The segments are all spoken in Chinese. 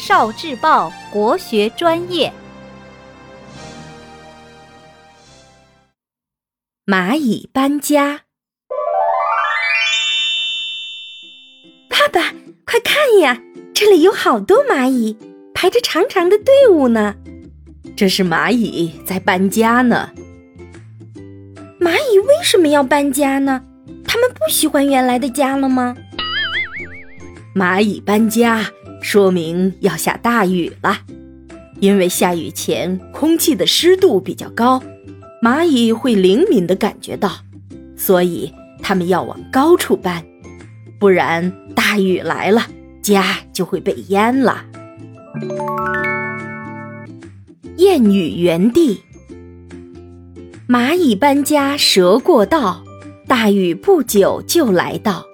少智报国学专业。蚂蚁搬家。爸爸，快看呀，这里有好多蚂蚁，排着长长的队伍呢。这是蚂蚁在搬家呢。蚂蚁为什么要搬家呢？它们不喜欢原来的家了吗？蚂蚁搬家，说明要下大雨了。因为下雨前空气的湿度比较高，蚂蚁会灵敏地感觉到，所以它们要往高处搬，不然大雨来了，家就会被淹了。谚语原地：蚂蚁搬家蛇过道，大雨不久就来到。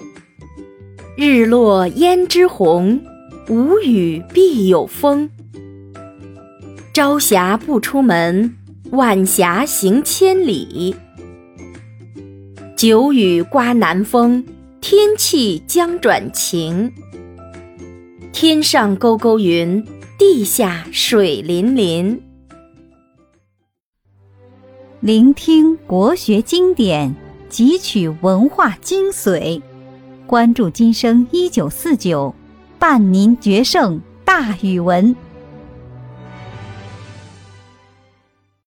日落胭脂红，无雨必有风。朝霞不出门，晚霞行千里。久雨刮南风，天气将转晴。天上勾勾云，地下水淋淋。聆听国学经典，汲取文化精髓。关注今生一九四九，伴您决胜大语文。